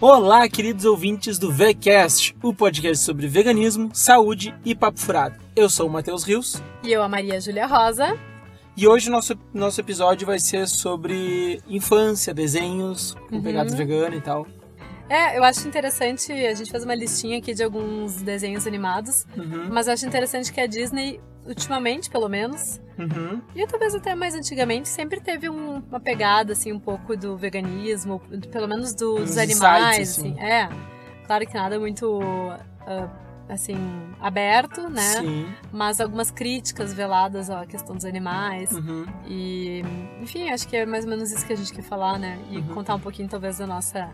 Olá, queridos ouvintes do VCast, o podcast sobre veganismo, saúde e papo furado. Eu sou o Matheus Rios. E eu, a Maria Júlia Rosa. E hoje nosso, nosso episódio vai ser sobre infância, desenhos, com Uhum. pegada vegana e tal. É, eu acho interessante, a gente fez uma listinha aqui de alguns desenhos animados, Uhum, mas eu acho interessante que a Disney, ultimamente pelo menos, uhum. e talvez até mais antigamente, sempre teve um- uma pegada, assim, um pouco do veganismo, pelo menos do- dos animais, assim. assim. É, claro que nada muito, ah, assim, aberto, né? Sim. Mas algumas críticas veladas à questão dos animais. Uhum. E, enfim, acho que é mais ou menos isso que a gente quer falar, né? E Uhum. contar um pouquinho, talvez, da nossa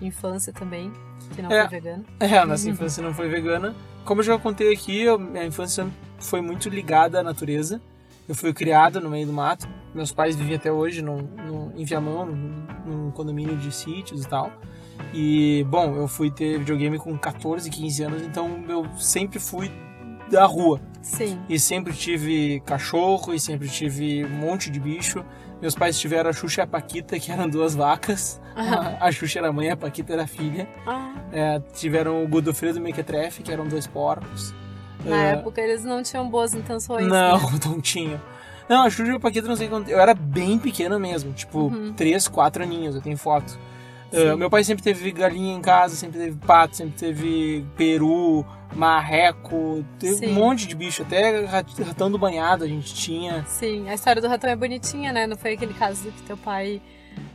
infância também, que não É. foi vegana. É, a nossa Uhum. infância não foi vegana. Como eu já contei aqui, eu- minha infância foi muito ligada à natureza. Eu fui criado no meio do mato. Meus pais vivem até hoje no, no, em Viamão, num, num condomínio de sítios e tal. E, bom, eu fui ter videogame com 14, 15 anos, então eu sempre fui da rua. Sim. E sempre tive cachorro, e sempre tive um monte de bicho. Meus pais tiveram a Xuxa e a Paquita, que eram duas vacas. A, a Xuxa era mãe, a Paquita era filha. Ah, É, tiveram o Godofredo e o Mequetrefe, que eram dois porcos. na É, época eles não tinham boas intenções. Não, né? não tinha. Não, a Xuxa e a Paquita não sei quanto. Eu era bem pequena mesmo, tipo, Uhum. três, quatro aninhos, eu tenho foto. É, meu pai sempre teve galinha em casa, sempre teve pato, sempre teve peru, marreco, teve Sim. um monte de bicho, até rat- ratão do banhado a gente tinha. Sim, a história do ratão é bonitinha, né? Não foi aquele caso que teu pai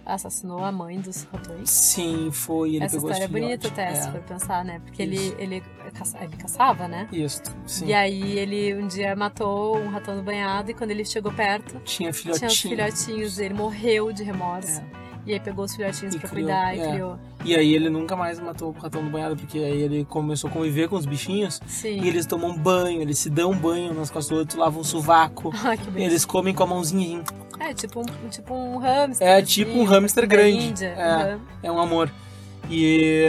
assassinou a mãe dos ratões? Sim, foi. Ele Essa pegou história é bonita até, se É, for pensar, né? Porque ele, Isso. ele, caça- ele caçava, né? Isso, sim. E aí ele um dia matou um ratão do banhado e quando ele chegou perto, Tinha tinha filhotinho. os filhotinhos dele, morreu de remorso. É. E aí pegou os filhotinhos E pra criou, cuidar e é. criou. E aí ele nunca mais matou o ratão do banhado, porque aí ele começou a conviver com os bichinhos Sim. e eles tomam banho, eles se dão banho nas costas do outro, lavam o sovaco. Ah, que. Eles comem com a mãozinha. É, tipo um, tipo um hamster. É assim, tipo um hamster grande. Índia. É. Uhum. É um amor. E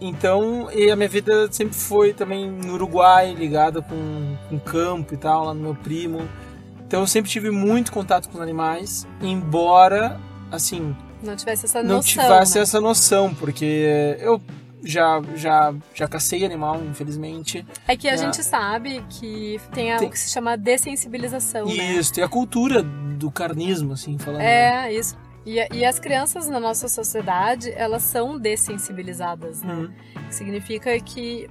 então, e a minha vida sempre foi também no Uruguai, ligada com, com campo e tal, lá no meu primo. Então eu sempre tive muito contato com os animais, embora, assim, Não tivesse essa não noção. tivesse né? essa noção, porque eu já, já, já cacei animal, infelizmente. É que a É. gente sabe que tem, a- Tem- que se chama dessensibilização, né? Isso, e a cultura do carnismo, assim, falando. né? É, isso. E, e as crianças na nossa sociedade, elas são dessensibilizadas, né? Uhum. Que significa que,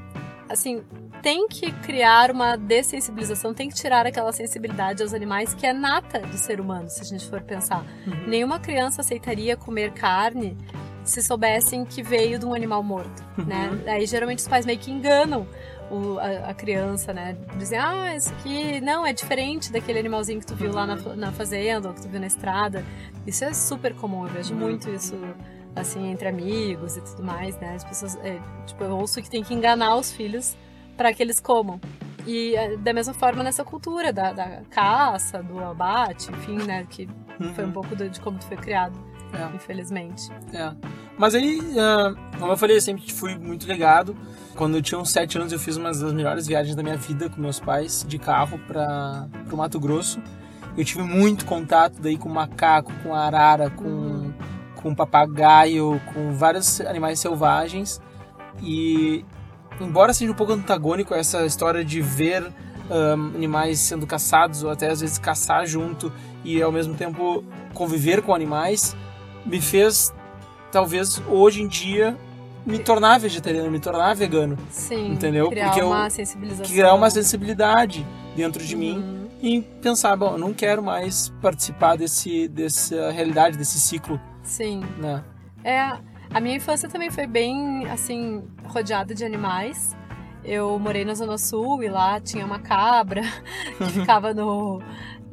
assim, tem que criar uma dessensibilização, tem que tirar aquela sensibilidade aos animais que é nata do ser humano, se a gente for pensar. Uhum. Nenhuma criança aceitaria comer carne se soubessem que veio de um animal morto, Uhum. né? Aí geralmente os pais meio que enganam o- a, a criança, né? Dizem, ah, isso aqui não é diferente daquele animalzinho que tu viu lá na, fa- na fazenda ou que tu viu na estrada. Isso é super comum, eu vejo Uhum. muito isso assim entre amigos e tudo mais, né? As pessoas, é, tipo, eu ouço que tem que enganar os filhos para que eles comam. E é, da mesma forma nessa cultura da, da caça, do abate, enfim, né? Que foi um Uhum. pouco do- de como tu foi criado, É. infelizmente. É. Mas aí, ah, como eu falei, eu sempre fui muito ligado. Quando eu tinha uns 7 anos, eu fiz uma das melhores viagens da minha vida com meus pais, de carro para o Mato Grosso. Eu tive muito contato daí com macaco, com arara, com, Uhum. Com papagaio, com vários animais selvagens. E, embora seja um pouco antagônico essa história de ver ah, animais sendo caçados, ou até às vezes caçar junto e ao mesmo tempo conviver com animais, me fez talvez hoje em dia me tornar vegetariano, me tornar vegano, Sim, Entendeu? criar Porque eu- uma sensibilização. criar uma sensibilidade dentro de mim Uhum. E pensar, bom, eu não quero mais participar desse dessa realidade, desse ciclo, Sim. né? É, a minha infância também foi bem, assim, rodeada de animais. Eu morei na Zona Sul e lá tinha uma cabra que ficava no,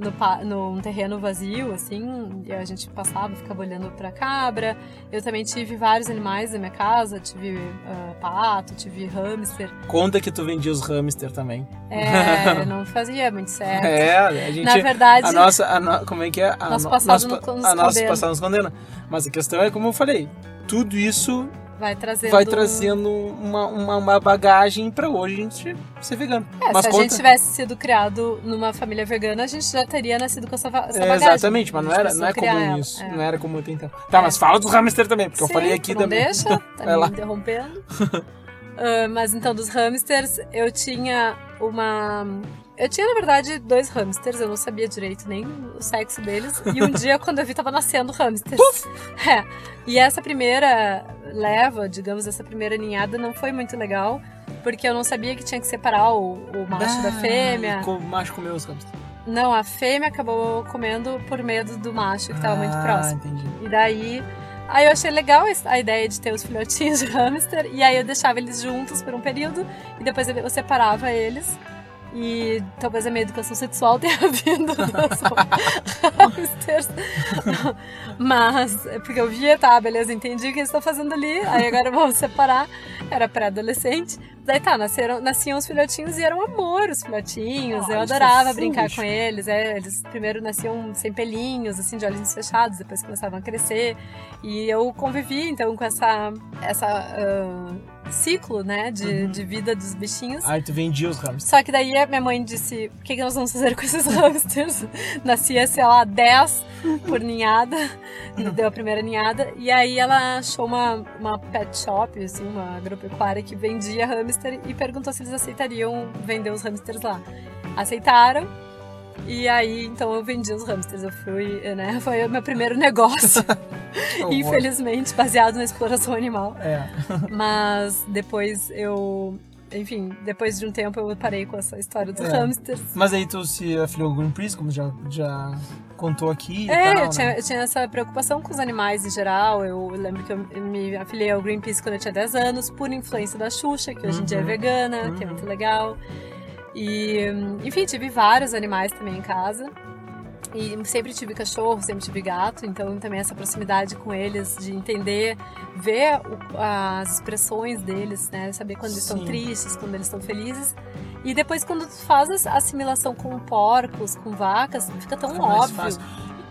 no, num terreno vazio, assim, e a gente passava, ficava olhando pra cabra. Eu também tive vários animais na minha casa, tive ah, pato, tive hamster. Conta que tu vendia os hamster também. É, não fazia muito certo. É, a gente Na verdade, a nossa, a no- como é que é? A Nosso no- passado nosso no- pa- nos a nosso condena. passado nos condena. Mas a questão é como eu falei, tudo isso vai trazendo. vai trazendo uma, uma, uma bagagem pra hoje a gente ser vegano. É, Mas se a conta- gente tivesse sido criado numa família vegana, a gente já teria nascido com essa, essa É, bagagem. exatamente, mas não era, não é comum isso. É. Não era comum até então. Tá, mas fala dos hamster também, porque eu Sim, falei aqui também. deixa, tá me interrompendo. Ah, mas então, dos hamsters, eu tinha uma. Eu tinha, na verdade, dois hamsters, eu não sabia direito nem o sexo deles. E um dia, quando eu vi, tava nascendo hamsters. É. E essa primeira leva, digamos, essa primeira ninhada não foi muito legal, porque eu não sabia que tinha que separar o, o macho da Ah, fêmea. O macho comeu os hamsters. Não, a fêmea acabou comendo por medo do macho, que tava muito Ah, próximo. entendi. E daí, aí eu achei legal a ideia de ter os filhotinhos de hamster. E aí eu deixava eles juntos por um período e depois eu separava eles. E talvez a minha educação sexual tenha vindo dos hamsters. Mas, é porque eu via, tá, beleza, entendi o que eles estão fazendo ali. Aí agora vamos separar. Era pré-adolescente. Daí tá, nasceram, nasciam os filhotinhos e eram amor os filhotinhos. Eu adorava fofinhos. brincar com eles. É, eles primeiro nasciam sem pelinhos, assim, de olhinhos fechados, depois começavam a crescer. E eu convivi, então, com essa, essa ah, ciclo, né, de, Uhum. de vida dos bichinhos. Aí tu vendia os hamsters. Só que daí a minha mãe disse: o que, que nós vamos fazer com esses hamsters? Nascia, sei lá, 10 por ninhada, deu a primeira ninhada. E aí ela achou uma, uma pet shop, assim, uma agropecuária que vendia hamster e perguntou se eles aceitariam vender os hamsters lá. Aceitaram. E aí, então eu vendi os hamsters. Eu fui, né? Foi o meu primeiro negócio, infelizmente, baseado na exploração animal. É. Mas depois eu. Enfim, depois de um tempo eu parei com essa história dos É. hamsters. Mas aí tu se afiliou ao Greenpeace, como já, já contou aqui É, tal, eu, tinha, né? eu tinha essa preocupação com os animais em geral. Eu lembro que eu me afiliei ao Greenpeace quando eu tinha 10 anos, por influência da Xuxa, que hoje em dia é Uhum. vegana, que é Uhum. muito legal. E, enfim, tive vários animais também em casa. E sempre tive cachorro, sempre tive gato, então também essa proximidade com eles, de entender, ver as expressões deles, né? Saber quando eles estão tristes, quando eles estão felizes. E depois, quando tu faz a assimilação com porcos, com vacas, fica tão Fica óbvio.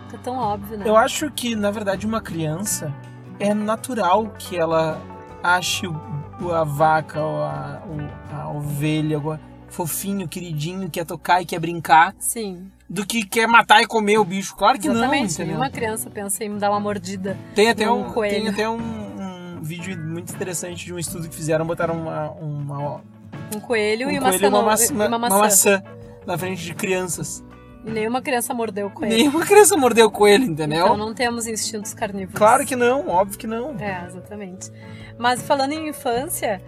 Fica tão óbvio, né? Eu acho que, na verdade, uma criança é natural que ela ache a vaca ou a, o- a ovelha o fofinho, queridinho, quer tocar e quer brincar, Sim, do que quer matar e comer o bicho. Claro que exatamente. não, entendeu? Nenhuma criança pensa em dar uma mordida. Tem até um, coelho. tem até um, um vídeo muito interessante de um estudo que fizeram, botaram uma, uma, Um coelho um e uma, coelho e uma, ceno- maçã, uma maçã. maçã na frente de crianças. Nenhuma criança mordeu o coelho. Nenhuma criança mordeu o coelho, entendeu? Então não temos instintos carnívoros. Claro que não, óbvio que não. É, exatamente. Mas falando em infância,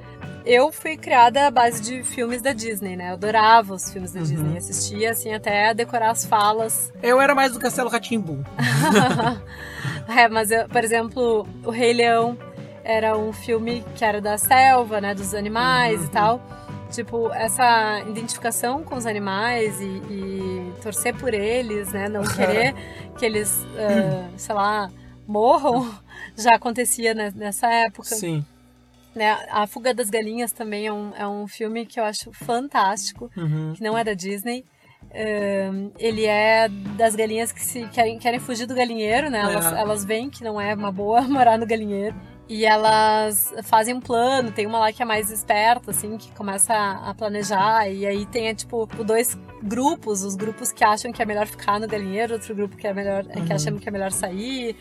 eu fui criada à base de filmes da Disney, né? Eu adorava os filmes da Uhum. Disney. Assistia, assim, até decorar as falas. Eu era mais do Castelo Ratimbu. é, mas, eu, por exemplo, O Rei Leão era um filme que era da selva, né? Dos animais Uhum. e tal. Tipo, essa identificação com os animais e, e torcer por eles, né? Não querer que eles, ah, sei lá, morram, já acontecia ne- nessa época. Sim. né? A Fuga das Galinhas também é um, é um filme que eu acho fantástico, Uhum. que não é da Disney. Ahn, ele é das galinhas que se querem, querem fugir do galinheiro, né? Elas, É. elas veem que não é uma boa morar no galinheiro. E elas fazem um plano, tem uma lá que é mais esperta, assim, que começa a planejar, e aí tem, é, tipo, dois grupos, os grupos que acham que é melhor ficar no galinheiro, outro grupo que é melhor, que Uhum. acham que é melhor sair.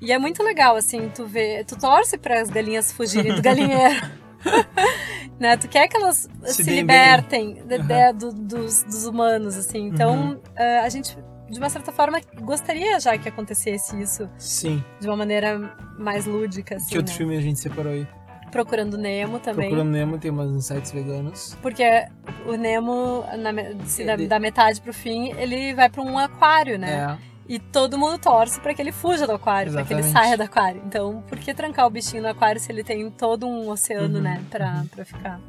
E é muito legal, assim, tu vê, tu torce para as galinhas fugirem do galinheiro. né? Tu quer que elas Se se, libertem de- Uhum. de- do- dos, dos humanos, assim. Então, Uhum. eh, a gente, de uma certa forma, gostaria já que acontecesse isso Sim. de uma maneira mais lúdica, assim, que outro né? filme a gente separou aí? Procurando Nemo também. Procurando Nemo tem umas insights veganos. Porque o Nemo, na se da, Ele- da metade pro fim, ele vai para um aquário, né? É. E todo mundo torce para que ele fuja do aquário, para que ele saia do aquário. Então, por que trancar o bichinho no aquário se ele tem todo um oceano, Uhum, né, pra, pra ficar?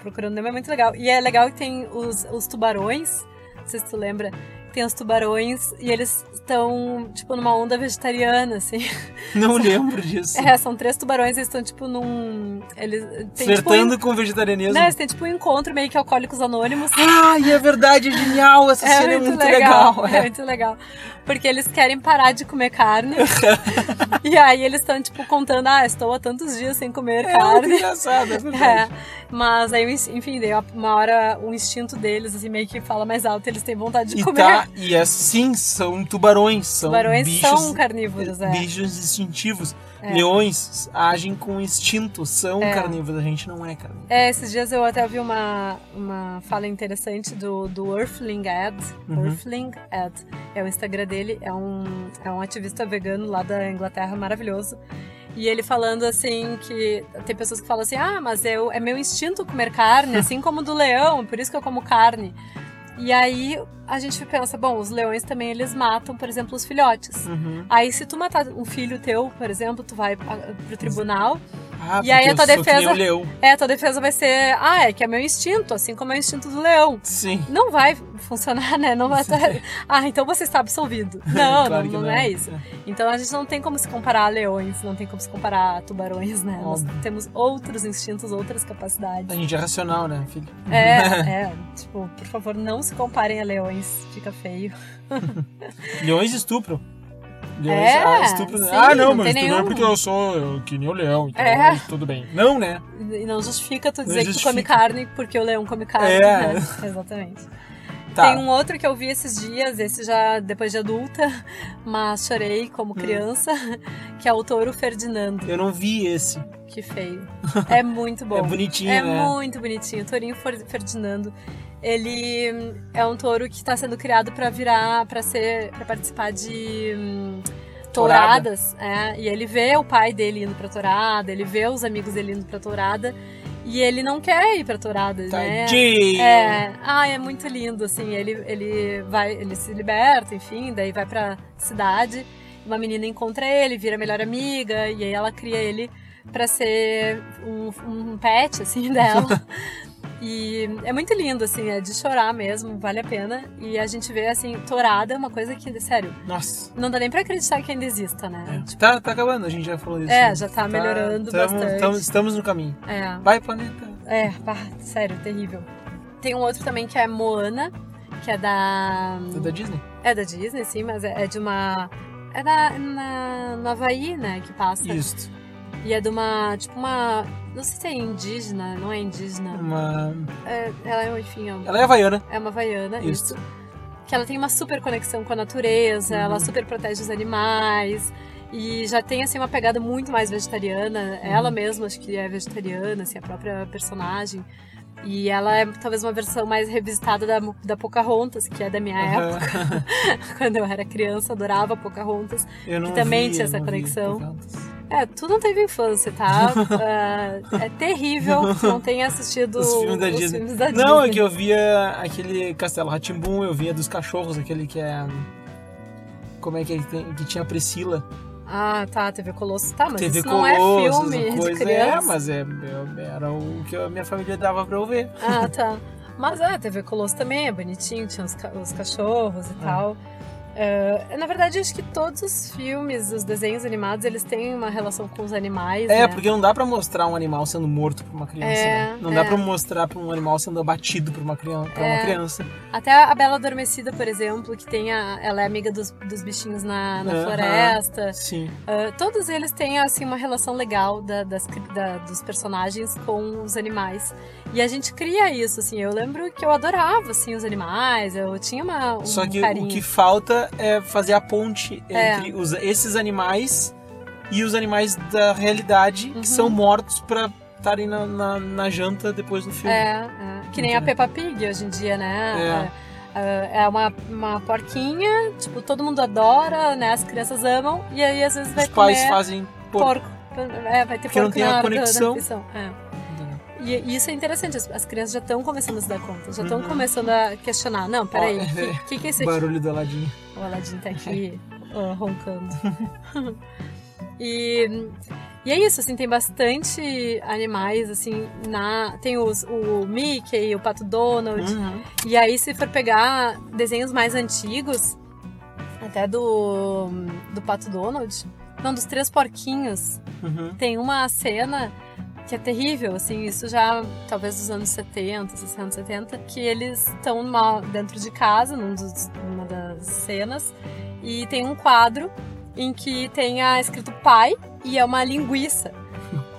Procurando Nemo é muito legal. E é legal que tem os, os tubarões, não sei se tu lembra, tem os tubarões e eles estão, tipo, numa onda vegetariana, assim. Não lembro disso. É, são três tubarões, eles estão, tipo, num. Eles. Tem, Flertando tipo, com o vegetarianismo. né, eles têm, tipo, um encontro meio que alcoólicos anônimos. Ah, e é verdade, é genial. Essa cena é muito legal. É muito legal. Porque eles querem parar de comer carne. e aí eles estão, tipo, contando, ah, estou há tantos dias sem comer É muito carne. engraçado, é É, verdade. mas aí, enfim, daí uma hora o instinto deles, assim, meio que fala mais alto, eles têm vontade de E comer. tá, e é sim, são tubarões, são Tubarões bichos, são carnívoros, é. bichos instintivos. É. Leões agem com instinto, são É. carnívoros, a gente não é carnívoro. É, esses dias eu até vi uma, uma fala interessante do, do Earthling Ed. Uhum. Earthling Ed. É o Instagram dele, é um, é um ativista vegano lá da Inglaterra, maravilhoso. E ele falando assim que tem pessoas que falam assim, ah, mas eu, é meu instinto comer carne, assim como do leão, por isso que eu como carne. E aí a gente pensa, bom, os leões também eles matam, por exemplo, os filhotes. Uhum. Aí se tu matar um filho teu, por exemplo, tu vai pro tribunal Ah, E aí a tua defesa- é, tua defesa vai ser, ah, é que é meu instinto, assim como é o instinto do leão. Sim. Não vai funcionar, né? Não vai estar... Ah, então você está absolvido. Não, Claro não, que não é isso. Então a gente não tem como se comparar a leões, não tem como se comparar a tubarões, né? Nós Óbvio. temos outros instintos, outras capacidades. A gente é racional, né, filho? É, é. Tipo, por favor, não se comparem a leões. Fica feio. Leões estupram. Leões É, ah, estupram. sim, ah, não, não mas tem tu não é porque eu sou eu, que nem o leão, então É. tudo bem. Não, né? E não justifica tu Não dizer que tu come justifica. carne porque o leão come carne. É. né? Exatamente. Tá. Tem um outro que eu vi esses dias, esse já depois de adulta, mas chorei Hum. como criança, que é o Touro Ferdinando. Eu não vi esse. Que feio. É muito bom. É bonitinho, É né? muito bonitinho. O Tourinho Fer- Ferdinando. Ele hum, é um touro que está sendo criado para virar, para ser, para participar de hum, Tourada. touradas. É, e ele vê o pai dele indo pra tourada, ele vê os amigos dele indo pra tourada. E ele não quer ir pra tourada, né? Tadinho. É, ah, é muito lindo, assim, ele, ele vai, ele se liberta, enfim, daí vai pra cidade, uma menina encontra ele, vira melhor amiga, e aí ela cria ele pra ser um, um pet, assim, dela. E é muito lindo, assim, é de chorar mesmo, vale a pena. E a gente vê, assim, tourada é uma coisa que, sério, Nossa. não dá nem pra acreditar que ainda exista, né? É. Tá, tá acabando, a gente já falou disso. É, já tá melhorando tamo- bastante. tamo- estamos no caminho. É, Vai, planeta. é, pá, sério, terrível. Tem um outro também que é Moana, que é da. É da Disney. É da Disney, sim, mas é é de uma. É da, na, no Havaí, né, que passa. Isso. E é de uma, tipo uma... Não sei se é indígena, não é indígena. Uma... É, ela é, enfim, é uma, Ela é havaiana. é uma havaiana, Isso. isso. Que ela tem uma super conexão com a natureza, Uhum. ela super protege os animais. E já tem, assim, uma pegada muito mais vegetariana. Ela Uhum. mesma, acho que é vegetariana, assim, a própria personagem. E ela é talvez uma versão mais revisitada da, da Pocahontas, que é da minha época. Aham. Quando eu era criança, adorava Pocahontas. Eu não também vi, tinha eu essa não vi conexão. Pocahontas. É, tu não teve infância, tá? Ah, é terrível tu não tenha assistido Os filmes da Disney. filmes da Não, é que eu via aquele Castelo Ratimbum, eu via dos cachorros, aquele que é. Como é que tem? Que tinha a Priscila. Ah, tá, TV Colosso. Tá, mas TV isso não é filme de coisa. criança. É, mas é, eu- era o que a minha família dava pra eu ver. Ah, tá. Mas é, TV Colosso também é bonitinho, tinha os, ca- os cachorros e Ah. tal. É, na verdade, acho que todos os filmes, os desenhos animados, eles têm uma relação com os animais, É, né? porque não dá pra mostrar um animal sendo morto por uma criança, É, né? Não dá é. pra mostrar pra um animal sendo abatido por uma criança. Pra uma É. criança. Até a Bela Adormecida, por exemplo, que tem a, ela é amiga dos, dos bichinhos na, na Aham. floresta. Sim. Ah, todos eles têm assim uma relação legal da- das, da- dos personagens com os animais. E a gente cria isso, assim. Eu lembro que eu adorava assim os animais, eu tinha uma, um Só que carinho. o que falta é fazer a ponte É. entre os- esses animais e os animais da realidade Uhum. que são mortos pra estarem na, na, na janta depois do filme. É, é. que nem a? Peppa Pig hoje em dia, né? É, é- é uma, uma porquinha, tipo, todo mundo adora, né? As crianças amam, e aí às vezes vai Os pais fazem porco. porco. É, vai ter Porque não porco tem a na da conexão. refeição. É. E, e isso é interessante, as, as crianças já estão começando a se dar conta, já estão Uhum. começando a questionar. Não, peraí, o que, que, que é aqui? Barulho do Aladim. O Aladdin tá aqui roncando. e, E é isso, assim, tem bastante animais, assim, na... Tem os, o Mickey, o Pato Donald. Uhum. E aí, se for pegar desenhos mais antigos, até do, do Pato Donald, não, dos Três Porquinhos, Uhum. tem uma cena que é terrível, assim, isso já talvez dos anos 70, 60, 70, que eles estão dentro de casa, num dos- numa das cenas, e tem um quadro em que tem a escrito pai e é uma linguiça.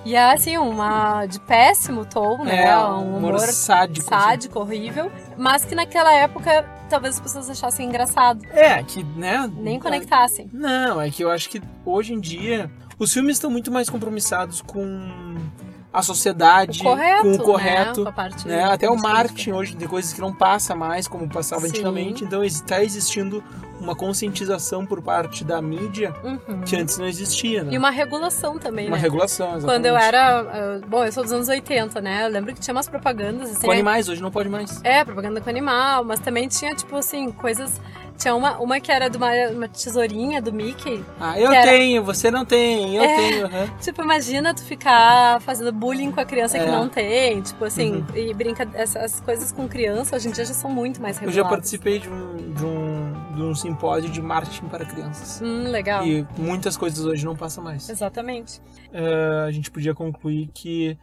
E é assim, uma de péssimo tom, né? É, um humor sádico. assim. sádico, horrível, mas que naquela época talvez as pessoas achassem engraçado, É, que, né? nem conectassem. Não, é que eu acho que hoje em dia os filmes estão muito mais compromissados com a sociedade, O correto, com o né? correto. Com a parte né? Até o marketing hoje tem coisas que não passa mais como passava Sim. antigamente, então está existindo uma conscientização por parte da mídia Uhum. que antes não existia, né? E uma regulação também, Uma né? regulação, exatamente. Quando eu era. uh, Bom, eu sou dos anos 80, né? Eu lembro que tinha umas propagandas assim. Com animais, hoje não pode mais. É, propaganda com animal, mas também tinha, tipo assim, coisas. Tinha uma, uma que era de uma, uma tesourinha do Mickey. Ah, eu Que era- tenho, você não tem, eu É. tenho. aham. Tipo, imagina tu ficar fazendo bullying com a criança que É. não tem. Tipo assim, Uhum. e brinca. Essas coisas com criança hoje em dia já são muito mais Eu reguladas. já participei de um, de, um, de um simpósio de marketing para crianças. Hum, legal. E muitas coisas hoje não passam mais. Exatamente. Eh, a gente podia concluir que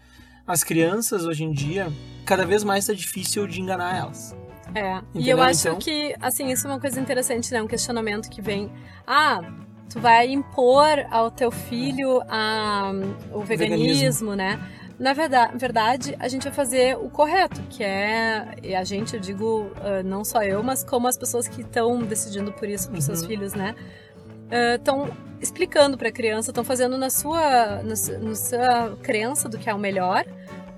as crianças hoje em dia, cada vez mais está difícil de enganar elas. É. e Entendeu, eu acho então? que, assim, isso é uma coisa interessante, né? Um questionamento que vem. Ah, tu vai impor ao teu filho a, o veganismo, né? Na verdade, verdade, a gente vai fazer o correto, que é. E a gente, eu digo, ah, não só eu, mas como as pessoas que estão decidindo por isso para os seus Uhum. filhos, né? Estão explicando para a criança, estão fazendo na sua, na na sua crença do que é o melhor.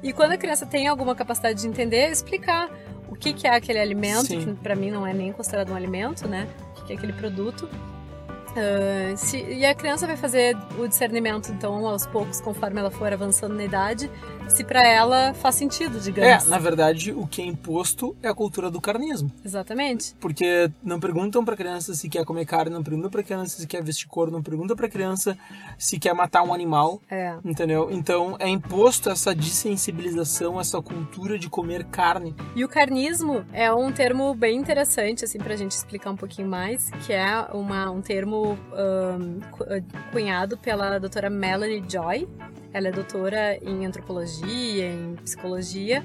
E quando a criança tem alguma capacidade de entender, explicar o que, que é aquele alimento, Sim. que para mim não é nem considerado um alimento, né? O que, que é aquele produto. Ah, se- e a criança vai fazer o discernimento, então, aos poucos, conforme ela for avançando na idade, se para ela faz sentido, É, digamos. na verdade, o que é imposto é a cultura do carnismo. Exatamente. Porque não perguntam pra criança se quer comer carne, não perguntam pra criança se quer vestir couro, não perguntam pra criança se quer matar um animal, É. entendeu? Então é imposto essa desensibilização, essa cultura de comer carne. E o carnismo é um termo bem interessante, assim, pra gente explicar um pouquinho mais, que é uma, um termo cu- ah, cunhado pela doutora Melanie Joy. Ela é doutora em antropologia, em psicologia.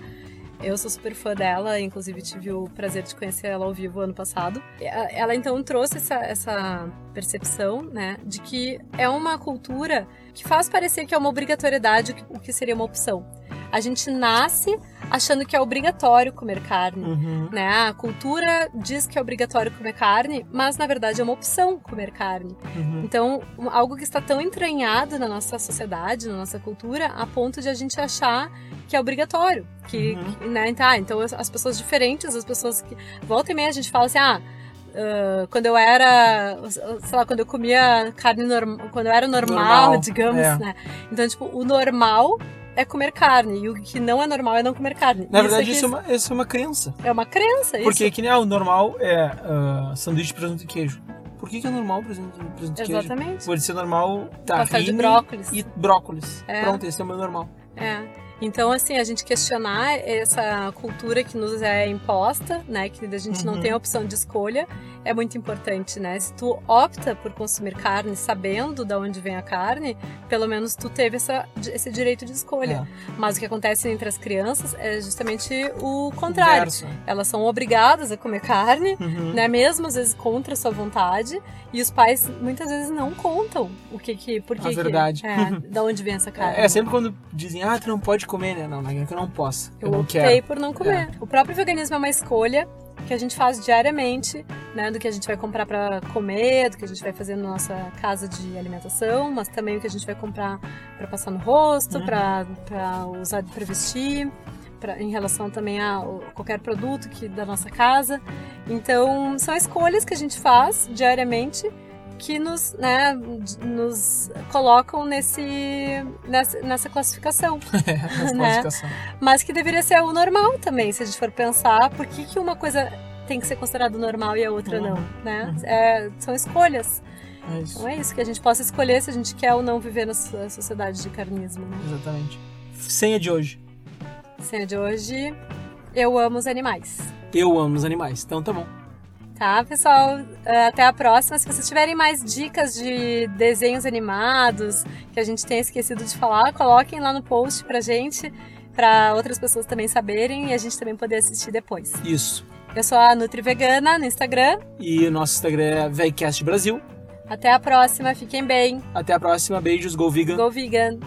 Eu sou super fã dela, inclusive tive o prazer de conhecer ela ao vivo ano passado. Ela então trouxe essa, essa percepção, né, de que é uma cultura que faz parecer que é uma obrigatoriedade o que seria uma opção. A gente nasce achando que é obrigatório comer carne. Uhum. Né? A cultura diz que é obrigatório comer carne, mas na verdade é uma opção comer carne. Uhum. Então, algo que está tão entranhado na nossa sociedade, na nossa cultura, a ponto de a gente achar que é obrigatório. Que, Uhum. que, né? Tá, então as, as pessoas diferentes, as pessoas que. Volta e meia a gente fala assim, ah. ah, quando eu era, sei lá, quando eu comia carne normal, quando eu era normal, Normal, digamos, é. né? Então, tipo, o normal é comer carne e o que não é normal é não comer carne. Na verdade, aqui isso é uma, isso é uma crença. é uma crença, isso. Porque que nem ah, o normal é ah, sanduíche de presunto e queijo. Por que, que é normal presunto, presunto e queijo? Exatamente. Pode ser normal Pastel de brócolis. e brócolis. É. Pronto, esse é o meu normal. É. Então, assim, a gente questionar essa cultura que nos é imposta, né? Que a gente não Uhum. tem opção de escolha, é muito importante, né? Se tu opta por consumir carne sabendo de onde vem a carne, pelo menos tu teve essa, esse direito de escolha. Mas o que acontece entre as crianças é justamente o contrário. Inverso. Elas são obrigadas a comer carne, Uhum. né? Mesmo às vezes contra a sua vontade, e os pais muitas vezes não contam o que que, por que A que- verdade. é, da onde vem essa carne. É, é sempre quando dizem, ah, tu não pode comer, né? Não, não é que eu não posso. Eu, Eu não optei quero. por não comer. O próprio veganismo é uma escolha que a gente faz diariamente, né, do que a gente vai comprar para comer, do que a gente vai fazer na nossa casa de alimentação, mas também o que a gente vai comprar para passar no rosto, Uhum. para usar para vestir, pra, em relação também a qualquer produto que da nossa casa. Então, são escolhas que a gente faz diariamente que nos, né, nos colocam nesse, nessa, nessa classificação Essa né? classificação. mas que deveria ser o normal também, se a gente for pensar, por que, que uma coisa tem que ser considerada normal e a outra Uhum. não, né? Uhum. É, são escolhas. É isso. Então é isso, que a gente possa escolher se a gente quer ou não viver na so- sociedade de carnismo, né? Exatamente. Senha de hoje. Senha de hoje, eu amo os animais. Eu amo os animais. Então tá bom. Tá, pessoal? Eh, Até a próxima. Se vocês tiverem mais dicas de desenhos animados que a gente tenha esquecido de falar, coloquem lá no post pra gente, pra outras pessoas também saberem e a gente também poder assistir depois. Isso. Eu sou a Nutri Vegana no Instagram. E o nosso Instagram é VegCast Brasil. Até a próxima, fiquem bem. Até a próxima. Beijos. Go Vegan. Go vegan!